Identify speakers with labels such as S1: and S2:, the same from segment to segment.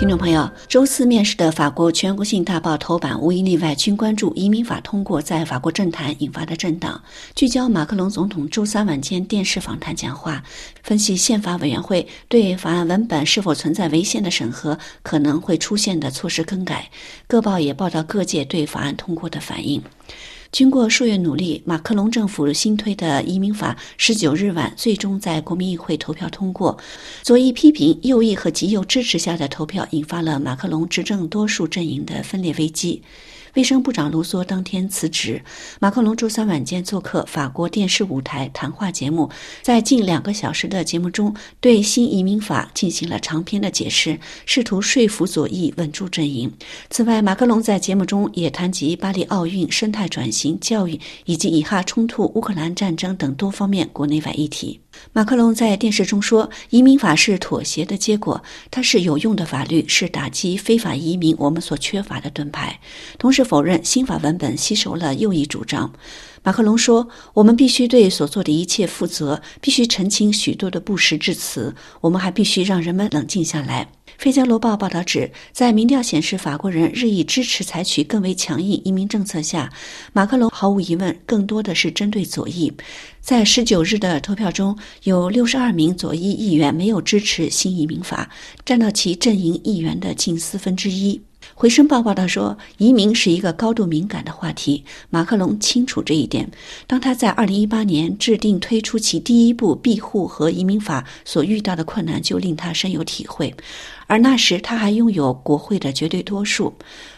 S1: 听众朋友，周四面世的法国全国性大报头版无一例外均关注移民法通过在法国政坛引发的震荡，聚焦马克龙总统周三晚间电视访谈讲话，分析宪法委员会对法案文本是否存在违宪的审核可能会出现的措施更改。各报也报道各界对法案通过的反应。经过数月努力，马克龙政府新推的移民法十九日晚最终在国民议会投票通过。左翼批评、右翼和极右支持下的投票，引发了马克龙执政多数阵营的分裂危机。卫生部长卢梭当天辞职。马克龙周三晚间做客法国电视舞台谈话节目，在近两个小时的节目中，对新移民法进行了长篇的解释，试图说服左翼稳住阵营。此外，马克龙在节目中也谈及巴黎奥运、生态转型、教育以及以哈冲突、乌克兰战争等多方面国内外议题。马克龙在电视中说：“移民法是妥协的结果，它是有用的法律，是打击非法移民我们所缺乏的盾牌。”同时否认新法文本吸收了右翼主张。马克龙说：“我们必须对所做的一切负责，必须澄清许多的不实之词。我们还必须让人们冷静下来。”《费加罗报》报道指，在民调显示法国人日益支持采取更为强硬移民政策下，马克龙毫无疑问更多的是针对左翼。在十九日的投票中，有六十二名左翼议员没有支持新移民法，占到其阵营议员的近四分之一。回声报报道说，移民是一个高度敏感的话题。马克龙清楚这一点。当他在2018年制定推出其第一部庇护和移民法所遇到的困难，就令他深有体会。而那时他还拥有国会的绝对多数。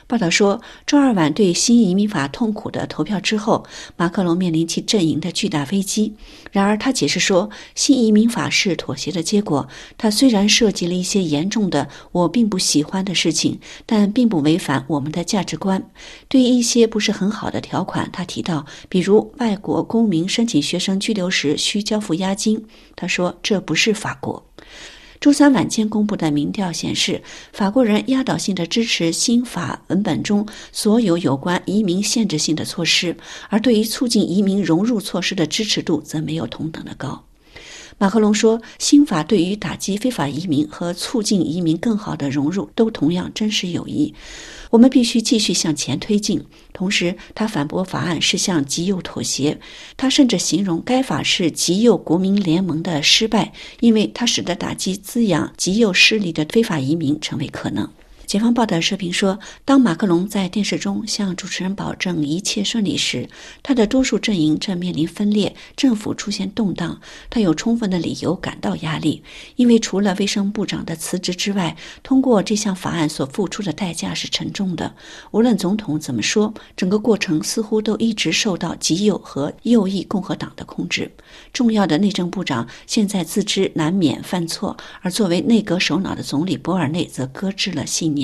S1: 报道说，周二晚对新移民法痛苦的投票之后，马克龙面临其阵营的巨大危机。然而，他解释说，新移民法是妥协的结果。它虽然涉及了一些严重的我并不喜欢的事情，但并不违反我们的价值观。对于一些不是很好的条款，他提到，比如外国公民申请学生居留时需交付押金。他说，这不是法国。周三晚间公布的民调显示，法国人压倒性的支持新法文本中所有有关移民限制性的措施，而对于促进移民融入措施的支持度则没有同等的高。马克龙说，新法对于打击非法移民和促进移民更好的融入都同样真实有益。我们必须继续向前推进。同时，他反驳法案是向极右妥协。他甚至形容该法是极右国民联盟的失败，因为它使得打击滋养极右势力的非法移民成为可能。解放报的社评说，当马克龙在电视中向主持人保证一切顺利时，他的多数阵营正面临分裂，政府出现动荡。他有充分的理由感到压力，因为除了卫生部长的辞职之外，通过这项法案所付出的代价是沉重的。无论总统怎么说，整个过程似乎都一直受到极右和右翼共和党的控制。重要的内政部长现在自知难免犯错，而作为内阁首脑的总理博尔内则搁置了信念。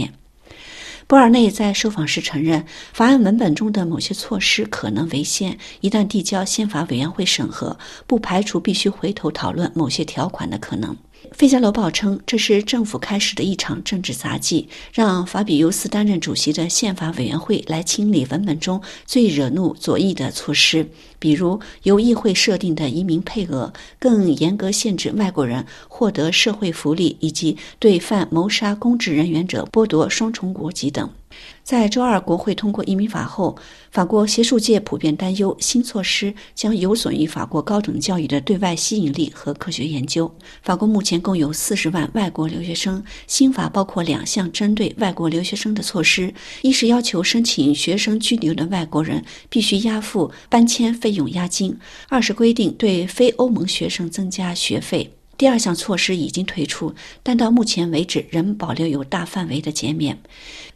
S1: 博尔内在受访时承认，法案文本中的某些措施可能违宪。一旦递交宪法委员会审核，不排除必须回头讨论某些条款的可能。《费加罗报》称，这是政府开始的一场政治杂技，让法比尤斯担任主席的宪法委员会来清理文本中最惹怒左翼的措施，比如由议会设定的移民配额、更严格限制外国人获得社会福利，以及对犯谋杀公职人员者剥夺双重国籍等。在周二国会通过移民法后，法国学术界普遍担忧新措施将有损于法国高等教育的对外吸引力和科学研究。法国目前共有四十万外国留学生，新法包括两项针对外国留学生的措施：一是要求申请学生居留的外国人必须押付搬迁费用押金；二是规定对非欧盟学生增加学费。第二项措施已经推出，但到目前为止仍保留有大范围的减免。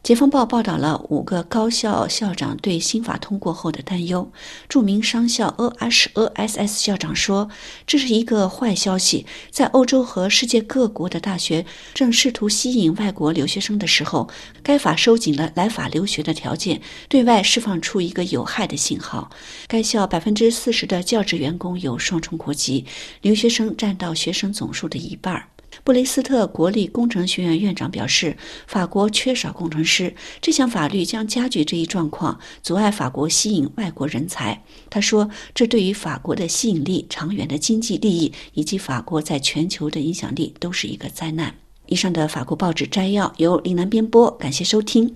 S1: 解放报报道了五个高校校长对新法通过后的担忧。著名商校 EHESS 校长说：“这是一个坏消息，在欧洲和世界各国的大学正试图吸引外国留学生的时候，该法收紧了来法留学的条件，对外释放出一个有害的信号。该校百分之四十的教职员工有双重国籍，留学生占到学生”总数的一半。布雷斯特国立工程学院院长表示，法国缺少工程师，这项法律将加剧这一状况，阻碍法国吸引外国人才。他说，这对于法国的吸引力、长远的经济利益以及法国在全球的影响力都是一个灾难。以上的法国报纸摘要由林南编播，感谢收听。